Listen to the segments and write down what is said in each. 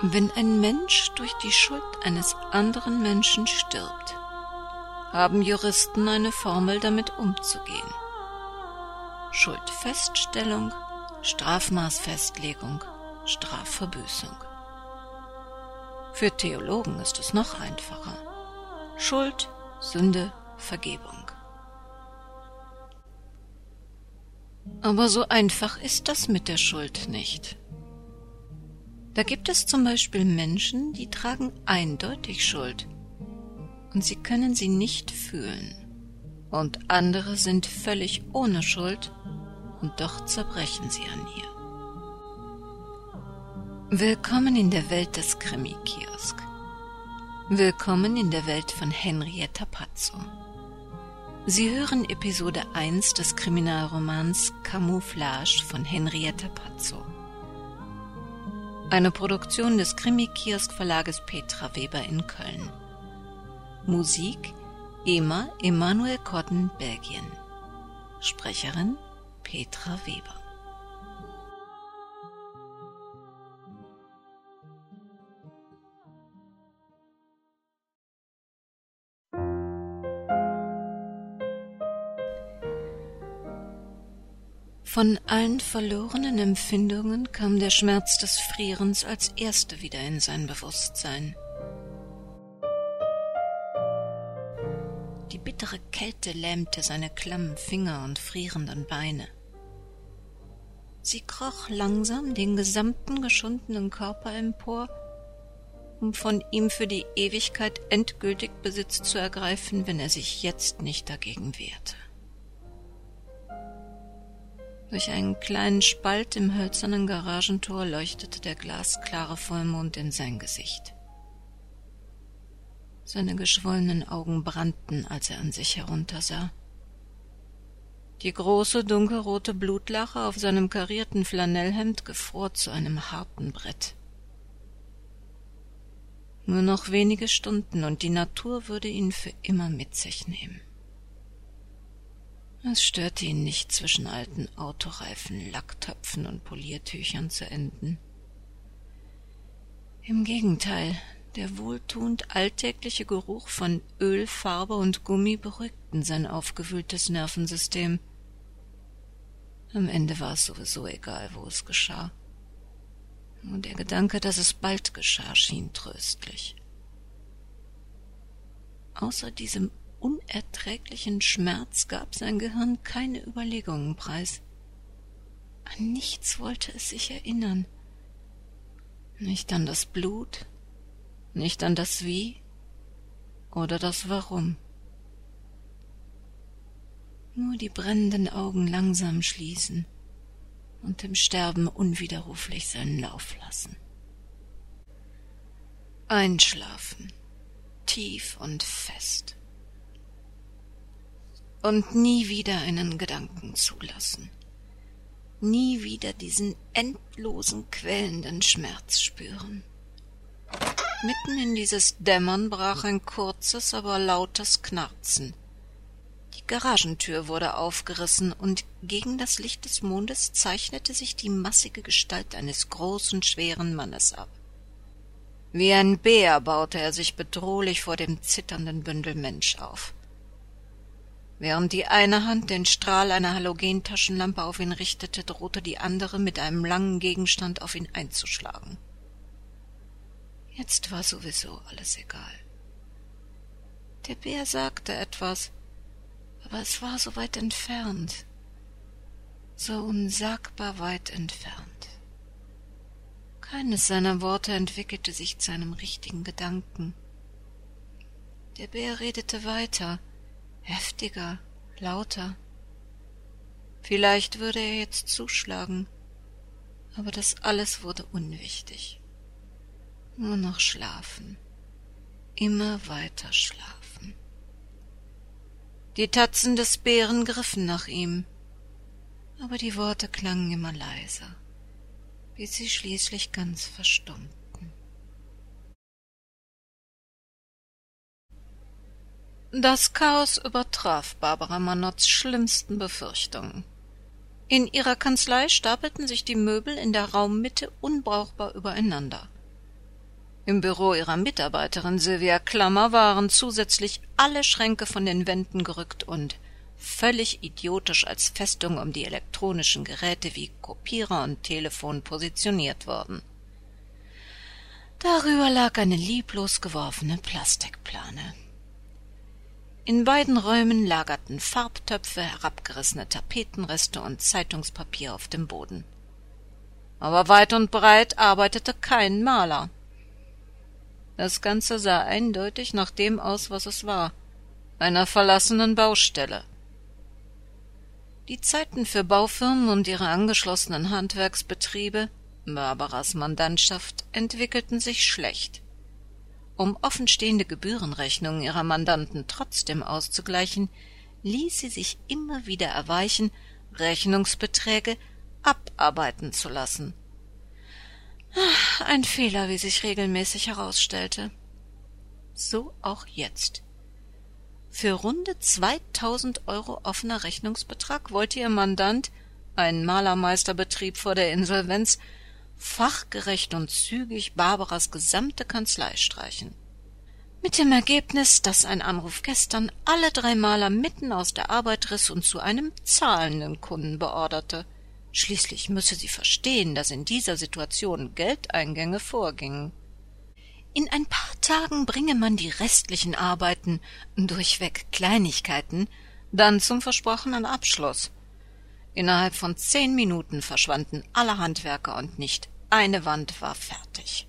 Wenn ein Mensch durch die Schuld eines anderen Menschen stirbt, haben Juristen eine Formel damit umzugehen. Schuldfeststellung, Strafmaßfestlegung, Strafverbüßung. Für Theologen ist es noch einfacher. Schuld, Sünde, Vergebung. Aber so einfach ist das mit der Schuld nicht. Da gibt es zum Beispiel Menschen, die tragen eindeutig Schuld und sie können sie nicht fühlen. Und andere sind völlig ohne Schuld und doch zerbrechen sie an ihr. Willkommen in der Welt des Krimi-Kiosk. Willkommen in der Welt von Henrietta Pazzo. Sie hören Episode 1 des Kriminalromans Camouflage von Henrietta Pazzo. Eine Produktion des Krimi-Kiosk-Verlages Petra Weber in Köln. Musik Ema Emanuel Cotton, Belgien. Sprecherin Petra Weber. Von allen verlorenen Empfindungen kam der Schmerz des Frierens als erste wieder in sein Bewusstsein. Die bittere Kälte lähmte seine klammen Finger und frierenden Beine. Sie kroch langsam den gesamten geschundenen Körper empor, um von ihm für die Ewigkeit endgültig Besitz zu ergreifen, wenn er sich jetzt nicht dagegen wehrte. Durch einen kleinen Spalt im hölzernen Garagentor leuchtete der glasklare Vollmond in sein Gesicht. Seine geschwollenen Augen brannten, als er an sich heruntersah. Die große dunkelrote Blutlache auf seinem karierten Flanellhemd gefror zu einem harten Brett. Nur noch wenige Stunden und die Natur würde ihn für immer mit sich nehmen. Es störte ihn nicht, zwischen alten Autoreifen, Lacktöpfen und Poliertüchern zu enden. Im Gegenteil, der wohltuend alltägliche Geruch von Öl, Farbe und Gummi beruhigten sein aufgewühltes Nervensystem. Am Ende war es sowieso egal, wo es geschah. Und der Gedanke, dass es bald geschah, schien tröstlich. Außer diesem unerträglichen Schmerz gab sein Gehirn keine Überlegungen preis. An nichts wollte es sich erinnern. Nicht an das Blut, nicht an das Wie oder das Warum. Nur die brennenden Augen langsam schließen und im Sterben unwiderruflich seinen Lauf lassen. Einschlafen, tief und fest und nie wieder einen Gedanken zulassen, nie wieder diesen endlosen, quälenden Schmerz spüren. Mitten in dieses Dämmern brach ein kurzes, aber lautes Knarzen. Die Garagentür wurde aufgerissen, und gegen das Licht des Mondes zeichnete sich die massige Gestalt eines großen, schweren Mannes ab. Wie ein Bär baute er sich bedrohlich vor dem zitternden Bündel Mensch auf. Während die eine Hand den Strahl einer Halogentaschenlampe auf ihn richtete, drohte die andere mit einem langen Gegenstand auf ihn einzuschlagen. Jetzt war sowieso alles egal. Der Bär sagte etwas, aber es war so weit entfernt, so unsagbar weit entfernt. Keines seiner Worte entwickelte sich zu einem richtigen Gedanken. Der Bär redete weiter, heftiger, lauter. Vielleicht würde er jetzt zuschlagen, aber das alles wurde unwichtig. Nur noch schlafen, immer weiter schlafen. Die Tatzen des Bären griffen nach ihm, aber die Worte klangen immer leiser, bis sie schließlich ganz verstummten. Das Chaos übertraf Barbara Manotts schlimmsten Befürchtungen. In ihrer Kanzlei stapelten sich die Möbel in der Raummitte unbrauchbar übereinander. Im Büro ihrer Mitarbeiterin Sylvia Klammer waren zusätzlich alle Schränke von den Wänden gerückt und völlig idiotisch als Festung um die elektronischen Geräte wie Kopierer und Telefon positioniert worden. Darüber lag eine lieblos geworfene Plastikplane. In beiden Räumen lagerten Farbtöpfe, herabgerissene Tapetenreste und Zeitungspapier auf dem Boden. Aber weit und breit arbeitete kein Maler. Das Ganze sah eindeutig nach dem aus, was es war, einer verlassenen Baustelle. Die Zeiten für Baufirmen und ihre angeschlossenen Handwerksbetriebe, Barbaras Mandantschaft, entwickelten sich schlecht. Um offenstehende Gebührenrechnungen ihrer Mandanten trotzdem auszugleichen, ließ sie sich immer wieder erweichen, Rechnungsbeträge abarbeiten zu lassen. Ein Fehler, wie sich regelmäßig herausstellte. So auch jetzt. Für runde zweitausend Euro offener Rechnungsbetrag wollte ihr Mandant, ein Malermeisterbetrieb vor der Insolvenz, fachgerecht und zügig Barbaras gesamte Kanzlei streichen. Mit dem Ergebnis, dass ein Anruf gestern alle drei Maler mitten aus der Arbeit riss und zu einem zahlenden Kunden beorderte. Schließlich müsse sie verstehen, dass in dieser Situation Geldeingänge vorgingen. In ein paar Tagen bringe man die restlichen Arbeiten, durchweg Kleinigkeiten, dann zum versprochenen Abschluss. Innerhalb von zehn Minuten verschwanden alle Handwerker und nicht eine Wand war fertig.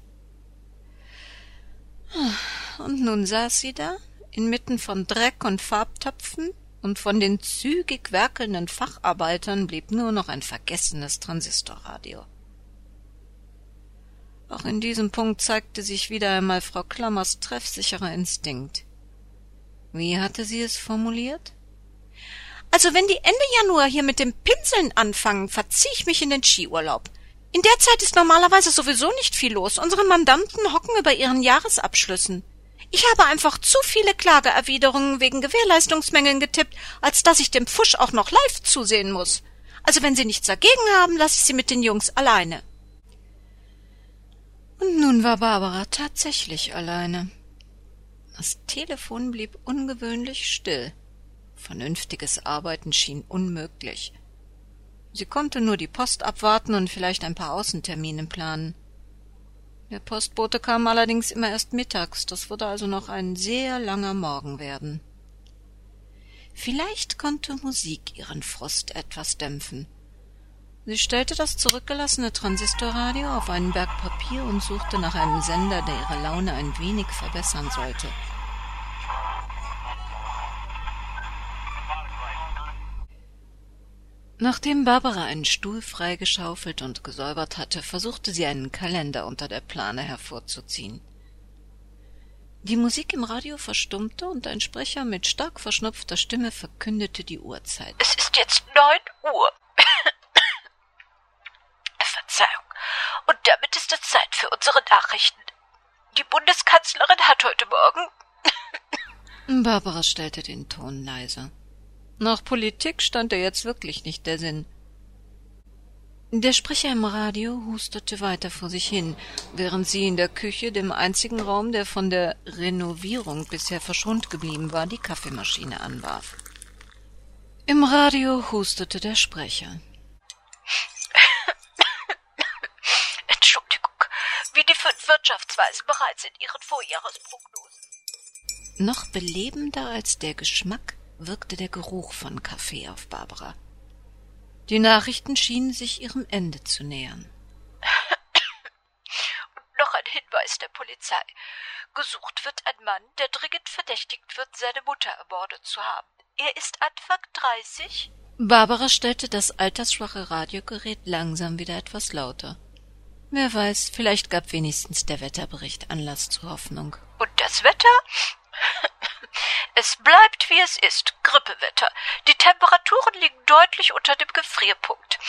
Und nun saß sie da, inmitten von Dreck und Farbtöpfen, und von den zügig werkelnden Facharbeitern blieb nur noch ein vergessenes Transistorradio. Auch in diesem Punkt zeigte sich wieder einmal Frau Klammers treffsicherer Instinkt. Wie hatte sie es formuliert? Also wenn die Ende Januar hier mit dem Pinseln anfangen, verzieh ich mich in den Skiurlaub. In der Zeit ist normalerweise sowieso nicht viel los. Unsere Mandanten hocken über ihren Jahresabschlüssen. Ich habe einfach zu viele Klageerwiderungen wegen Gewährleistungsmängeln getippt, als dass ich dem Pfusch auch noch live zusehen muss. Also wenn Sie nichts dagegen haben, lasse ich Sie mit den Jungs alleine. Und nun war Barbara tatsächlich alleine. Das Telefon blieb ungewöhnlich still. Vernünftiges Arbeiten schien unmöglich. Sie konnte nur die Post abwarten und vielleicht ein paar Außentermine planen. Der Postbote kam allerdings immer erst mittags, das würde also noch ein sehr langer Morgen werden. Vielleicht konnte Musik ihren Frust etwas dämpfen. Sie stellte das zurückgelassene Transistorradio auf einen Berg Papier und suchte nach einem Sender, der ihre Laune ein wenig verbessern sollte. Nachdem Barbara einen Stuhl freigeschaufelt und gesäubert hatte, versuchte sie einen Kalender unter der Plane hervorzuziehen. Die Musik im Radio verstummte und ein Sprecher mit stark verschnupfter Stimme verkündete die Uhrzeit. Es ist jetzt neun Uhr. Verzeihung. Und damit ist es Zeit für unsere Nachrichten. Die Bundeskanzlerin hat heute Morgen. Barbara stellte den Ton leiser. Nach Politik stand er jetzt wirklich nicht der Sinn. Der Sprecher im Radio hustete weiter vor sich hin, während sie in der Küche, dem einzigen Raum, der von der Renovierung bisher verschont geblieben war, die Kaffeemaschine anwarf. Im Radio hustete der Sprecher. Wirtschaftsweisen bereits in ihren Vorjahresprognosen. Noch belebender als der Geschmack wirkte der Geruch von Kaffee auf Barbara. Die Nachrichten schienen sich ihrem Ende zu nähern. noch ein Hinweis der Polizei. Gesucht wird ein Mann, der dringend verdächtigt wird, seine Mutter ermordet zu haben. Er ist Anfang dreißig. Barbara stellte das altersschwache Radiogerät langsam wieder etwas lauter. Wer weiß, vielleicht gab wenigstens der Wetterbericht Anlass zur Hoffnung. Und das Wetter? Es bleibt, wie es ist, Grippewetter. Die Temperaturen liegen deutlich unter dem Gefrierpunkt.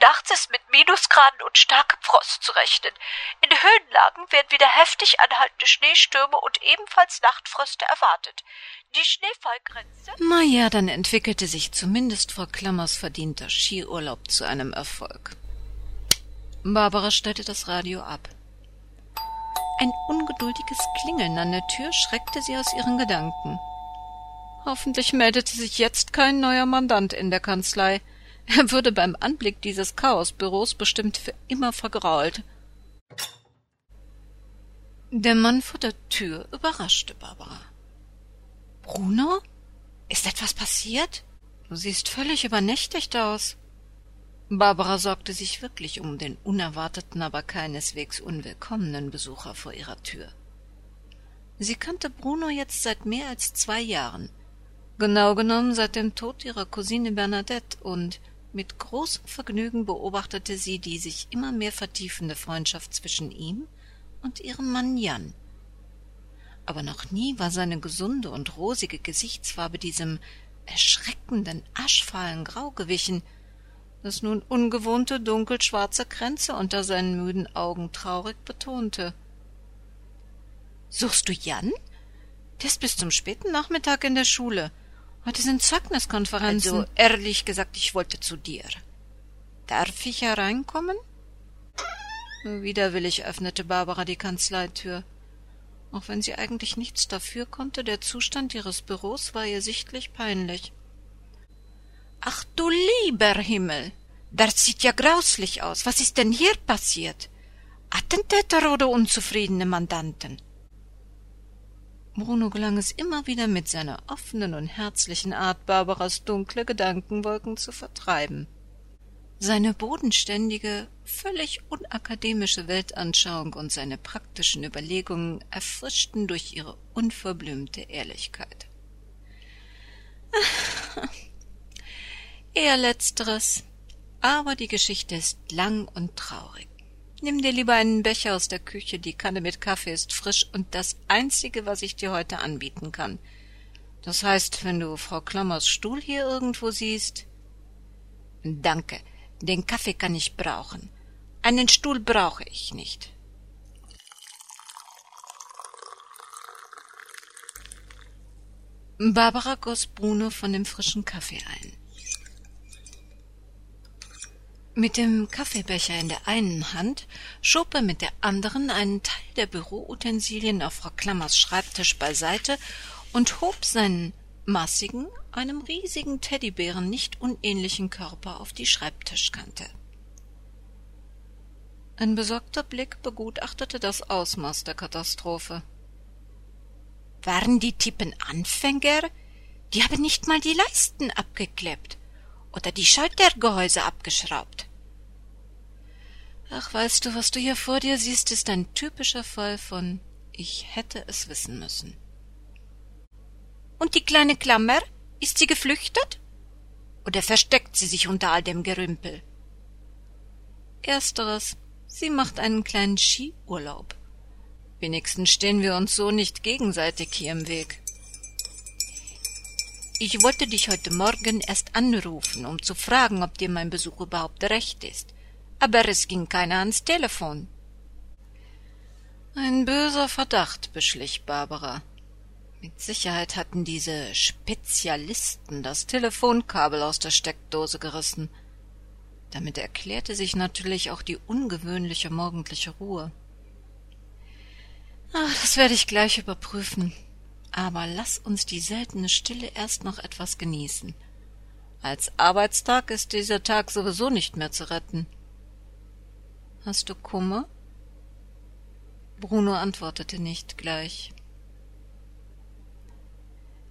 Nachts ist mit Minusgraden und starkem Frost zu rechnen. In Höhenlagen werden wieder heftig anhaltende Schneestürme und ebenfalls Nachtfröste erwartet. Die Schneefallgrenze. Na ja, dann entwickelte sich zumindest Frau Klammers verdienter Skiurlaub zu einem Erfolg. Barbara stellte das Radio ab. Ein ungeduldiges Klingeln an der Tür schreckte sie aus ihren Gedanken. Hoffentlich meldete sich jetzt kein neuer Mandant in der Kanzlei. Er würde beim Anblick dieses Chaosbüros bestimmt für immer vergrault. Der Mann vor der Tür überraschte Barbara. Bruno? Ist etwas passiert? Du siehst völlig übernächtigt aus. Barbara sorgte sich wirklich um den unerwarteten, aber keineswegs unwillkommenen Besucher vor ihrer Tür. Sie kannte Bruno jetzt seit mehr als zwei Jahren, genau genommen seit dem Tod ihrer Cousine Bernadette, und mit großem Vergnügen beobachtete sie die sich immer mehr vertiefende Freundschaft zwischen ihm und ihrem Mann Jan. Aber noch nie war seine gesunde und rosige Gesichtsfarbe diesem erschreckenden, aschfahlen Grau gewichen, das nun ungewohnte dunkelschwarze Kränze unter seinen müden Augen traurig betonte. Suchst du Jan? Der ist bis zum späten Nachmittag in der Schule. Heute sind Zeugniskonferenzen. Also, ehrlich gesagt, ich wollte zu dir. Darf ich hereinkommen? Widerwillig öffnete Barbara die Kanzleitür. Auch wenn sie eigentlich nichts dafür konnte, der Zustand ihres Büros war ihr sichtlich peinlich. Ach du lieber Himmel, das sieht ja grauslich aus. Was ist denn hier passiert? Attentäter oder unzufriedene Mandanten? Bruno gelang es immer wieder mit seiner offenen und herzlichen Art, Barbaras dunkle Gedankenwolken zu vertreiben. Seine bodenständige, völlig unakademische Weltanschauung und seine praktischen Überlegungen erfrischten durch ihre unverblümte Ehrlichkeit. Eher letzteres. Aber die Geschichte ist lang und traurig. Nimm dir lieber einen Becher aus der Küche, die Kanne mit Kaffee ist frisch und das einzige, was ich dir heute anbieten kann. Das heißt, wenn du Frau Klammers Stuhl hier irgendwo siehst. Danke, den Kaffee kann ich brauchen. Einen Stuhl brauche ich nicht. Barbara goss Bruno von dem frischen Kaffee ein. Mit dem Kaffeebecher in der einen Hand schob er mit der anderen einen Teil der Büroutensilien auf Frau Klammers Schreibtisch beiseite und hob seinen massigen, einem riesigen Teddybären nicht unähnlichen Körper auf die Schreibtischkante. Ein besorgter Blick begutachtete das Ausmaß der Katastrophe. Waren die Tippen Anfänger? Die haben nicht mal die Leisten abgeklebt oder die Schaltergehäuse abgeschraubt. Ach, weißt du, was du hier vor dir siehst, ist ein typischer Fall von ich hätte es wissen müssen. Und die kleine Klammer, ist sie geflüchtet? Oder versteckt sie sich unter all dem Gerümpel? Ersteres. Sie macht einen kleinen Skiurlaub. Wenigstens stehen wir uns so nicht gegenseitig hier im Weg. Ich wollte dich heute Morgen erst anrufen, um zu fragen, ob dir mein Besuch überhaupt recht ist. Aber es ging keiner ans Telefon. Ein böser Verdacht beschlich Barbara. Mit Sicherheit hatten diese Spezialisten das Telefonkabel aus der Steckdose gerissen. Damit erklärte sich natürlich auch die ungewöhnliche morgendliche Ruhe. Ach, das werde ich gleich überprüfen. Aber lass uns die seltene Stille erst noch etwas genießen. Als Arbeitstag ist dieser Tag sowieso nicht mehr zu retten. Hast du Kummer? Bruno antwortete nicht gleich.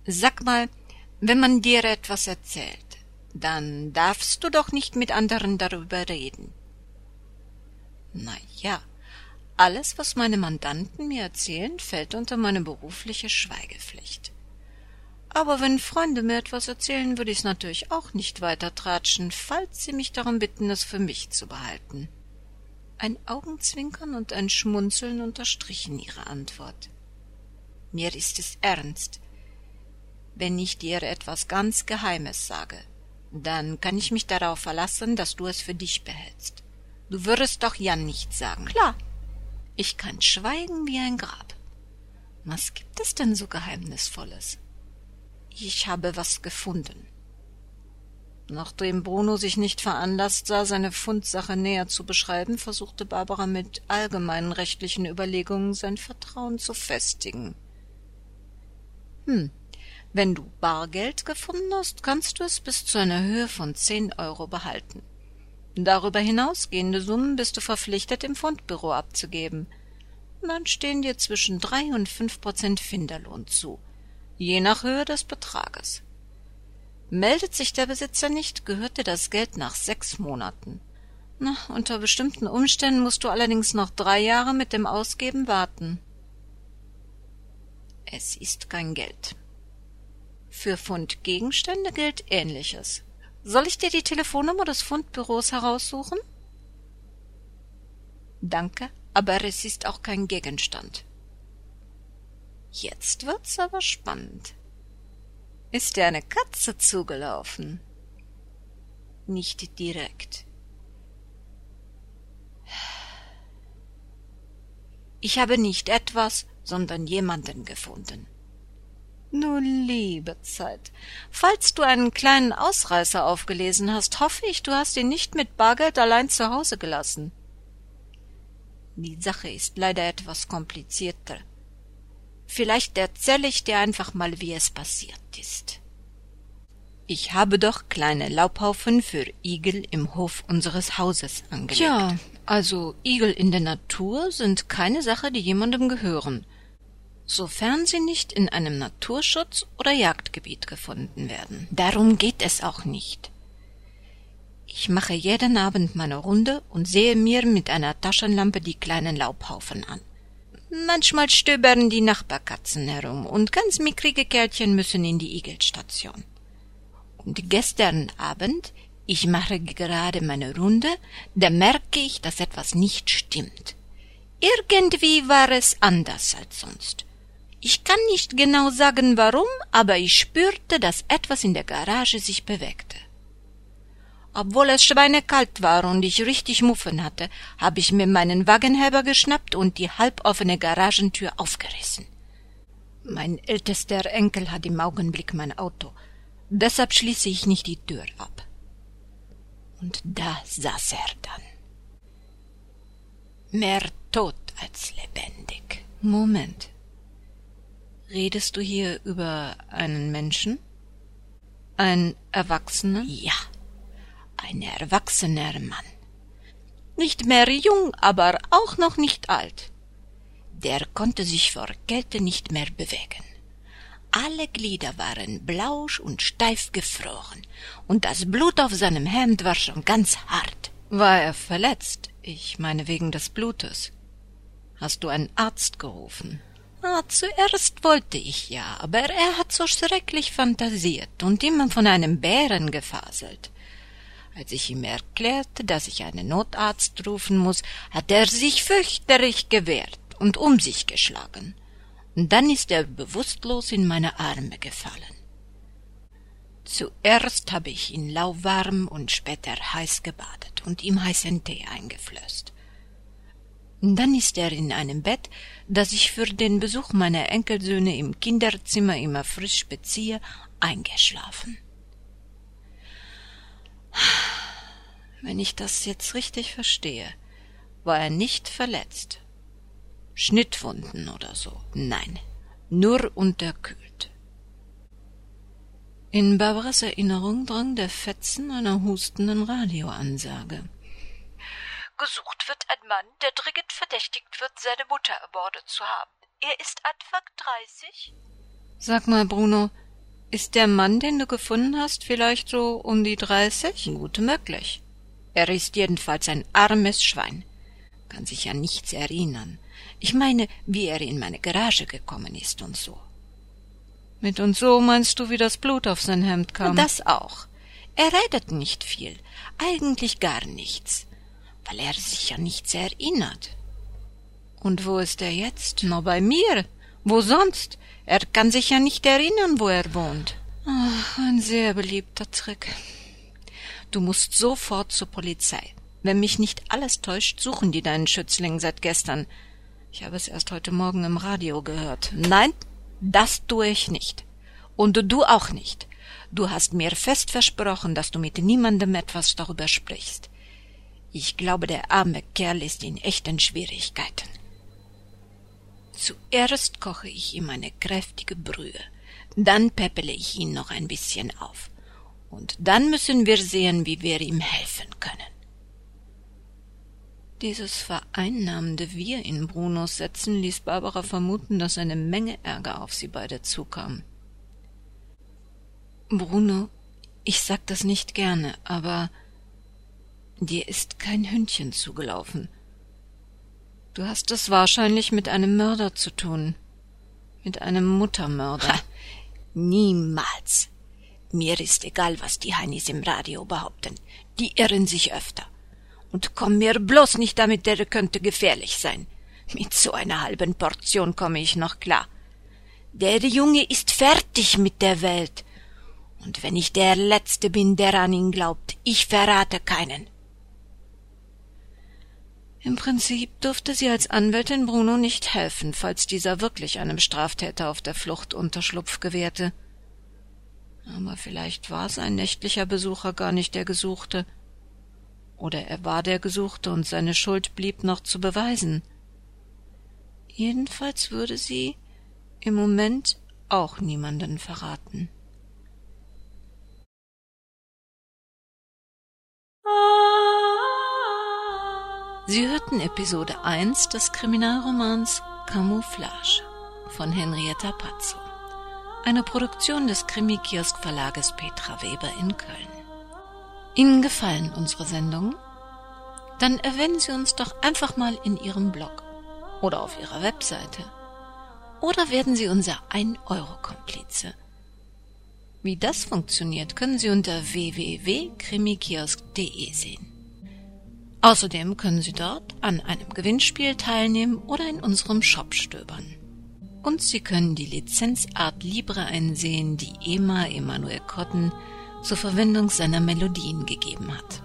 Sag mal, wenn man dir etwas erzählt, dann darfst du doch nicht mit anderen darüber reden. Na ja, alles, was meine Mandanten mir erzählen, fällt unter meine berufliche Schweigepflicht. Aber wenn Freunde mir etwas erzählen, würde ich's natürlich auch nicht weiter tratschen, falls sie mich darum bitten, es für mich zu behalten. Ein Augenzwinkern und ein Schmunzeln unterstrichen ihre Antwort. Mir ist es ernst. Wenn ich dir etwas ganz Geheimes sage, dann kann ich mich darauf verlassen, dass du es für dich behältst. Du würdest doch Jan nicht sagen. Klar, ich kann schweigen wie ein Grab. Was gibt es denn so Geheimnisvolles? Ich habe was gefunden. Nachdem Bruno sich nicht veranlasst sah, seine Fundsache näher zu beschreiben, versuchte Barbara mit allgemeinen rechtlichen Überlegungen sein Vertrauen zu festigen. Hm, wenn du Bargeld gefunden hast, kannst du es bis zu einer Höhe von zehn Euro behalten. Darüber hinausgehende Summen bist du verpflichtet, im Fundbüro abzugeben. Dann stehen dir zwischen drei und fünf Prozent Finderlohn zu, je nach Höhe des Betrages. Meldet sich der Besitzer nicht, gehört dir das Geld nach sechs Monaten. Na, unter bestimmten Umständen musst du allerdings noch drei Jahre mit dem Ausgeben warten. Es ist kein Geld. Für Fundgegenstände gilt Ähnliches. Soll ich dir die Telefonnummer des Fundbüros heraussuchen? Danke, aber es ist auch kein Gegenstand. Jetzt wird's aber spannend. Ist dir eine Katze zugelaufen? Nicht direkt. Ich habe nicht etwas, sondern jemanden gefunden. Nun, liebe Zeit, falls du einen kleinen Ausreißer aufgelesen hast, hoffe ich, du hast ihn nicht mit Bargeld allein zu Hause gelassen. Die Sache ist leider etwas komplizierter. Vielleicht erzähle ich dir einfach mal, wie es passiert ist. Ich habe doch kleine Laubhaufen für Igel im Hof unseres Hauses angelegt. Ja, also Igel in der Natur sind keine Sache, die jemandem gehören, sofern sie nicht in einem Naturschutz oder Jagdgebiet gefunden werden. Darum geht es auch nicht. Ich mache jeden Abend meine Runde und sehe mir mit einer Taschenlampe die kleinen Laubhaufen an. Manchmal stöbern die Nachbarkatzen herum und ganz mickrige Kerlchen müssen in die Igelstation. Und gestern Abend, ich mache gerade meine Runde, da merke ich, dass etwas nicht stimmt. Irgendwie war es anders als sonst. Ich kann nicht genau sagen warum, aber ich spürte, dass etwas in der Garage sich bewegte. Obwohl es schweinekalt war und ich richtig Muffen hatte, habe ich mir meinen Wagenheber geschnappt und die halboffene Garagentür aufgerissen. Mein ältester Enkel hat im Augenblick mein Auto, deshalb schließe ich nicht die Tür ab. Und da saß er dann. Mehr tot als lebendig. Moment. Redest du hier über einen Menschen? Ein Erwachsener? Ja ein erwachsener Mann. Nicht mehr jung, aber auch noch nicht alt. Der konnte sich vor Kälte nicht mehr bewegen. Alle Glieder waren blausch und steif gefroren, und das Blut auf seinem Hemd war schon ganz hart. War er verletzt? Ich meine wegen des Blutes. Hast du einen Arzt gerufen? Ah, zuerst wollte ich ja, aber er hat so schrecklich fantasiert und immer von einem Bären gefaselt. Als ich ihm erklärte, dass ich einen Notarzt rufen muss, hat er sich fürchterlich gewehrt und um sich geschlagen. Und dann ist er bewusstlos in meine Arme gefallen. Zuerst habe ich ihn lauwarm und später heiß gebadet und ihm heißen Tee eingeflößt. Dann ist er in einem Bett, das ich für den Besuch meiner Enkelsöhne im Kinderzimmer immer frisch beziehe, eingeschlafen. Wenn ich das jetzt richtig verstehe, war er nicht verletzt. Schnittwunden oder so. Nein, nur unterkühlt. In Barbaras Erinnerung drang der Fetzen einer hustenden Radioansage. Gesucht wird ein Mann, der dringend verdächtigt wird, seine Mutter ermordet zu haben. Er ist Anfang dreißig? Sag mal, Bruno, ist der Mann, den du gefunden hast, vielleicht so um die dreißig? Gut möglich. Er ist jedenfalls ein armes Schwein. Kann sich an nichts erinnern. Ich meine, wie er in meine Garage gekommen ist und so. Mit und so meinst du, wie das Blut auf sein Hemd kam? Das auch. Er redet nicht viel, eigentlich gar nichts, weil er sich an nichts erinnert. Und wo ist er jetzt? Na, bei mir. Wo sonst? Er kann sich ja nicht erinnern, wo er wohnt. Ach, ein sehr beliebter Trick. Du musst sofort zur Polizei. Wenn mich nicht alles täuscht, suchen die deinen Schützling seit gestern. Ich habe es erst heute Morgen im Radio gehört. Nein, das tue ich nicht. Und du auch nicht. Du hast mir fest versprochen, dass du mit niemandem etwas darüber sprichst. Ich glaube, der arme Kerl ist in echten Schwierigkeiten. Zuerst koche ich ihm eine kräftige Brühe, dann peppele ich ihn noch ein bisschen auf. Und dann müssen wir sehen, wie wir ihm helfen können. Dieses vereinnahmende Wir in Brunos Sätzen ließ Barbara vermuten, dass eine Menge Ärger auf sie beide zukam. Bruno, ich sag das nicht gerne, aber dir ist kein Hündchen zugelaufen. Du hast es wahrscheinlich mit einem Mörder zu tun. Mit einem Muttermörder. Ha, niemals. Mir ist egal, was die Heinis im Radio behaupten. Die irren sich öfter. Und komm mir bloß nicht damit, der könnte gefährlich sein. Mit so einer halben Portion komme ich noch klar. Der Junge ist fertig mit der Welt. Und wenn ich der Letzte bin, der an ihn glaubt, ich verrate keinen. Im Prinzip durfte sie als Anwältin Bruno nicht helfen, falls dieser wirklich einem Straftäter auf der Flucht Unterschlupf gewährte. Aber vielleicht war sein nächtlicher Besucher gar nicht der Gesuchte. Oder er war der Gesuchte und seine Schuld blieb noch zu beweisen. Jedenfalls würde sie im Moment auch niemanden verraten. Sie hörten Episode 1 des Kriminalromans Camouflage von Henrietta Pazzo, eine Produktion des Krimi-Kiosk-Verlages Petra Weber in Köln. Ihnen gefallen unsere Sendungen? Dann erwähnen Sie uns doch einfach mal in Ihrem Blog oder auf Ihrer Webseite. Oder werden Sie unser 1-Euro-Komplize. Wie das funktioniert, können Sie unter www.krimikiosk.de sehen. Außerdem können Sie dort an einem Gewinnspiel teilnehmen oder in unserem Shop stöbern. Und Sie können die Lizenzart Libre einsehen, die Ema Emanuel Cotton zur Verwendung seiner Melodien gegeben hat.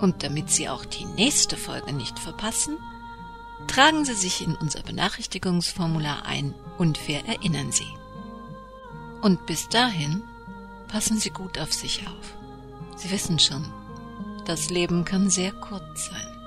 Und damit Sie auch die nächste Folge nicht verpassen, tragen Sie sich in unser Benachrichtigungsformular ein und wir erinnern Sie. Und bis dahin passen Sie gut auf sich auf. Sie wissen schon, das Leben kann sehr kurz sein.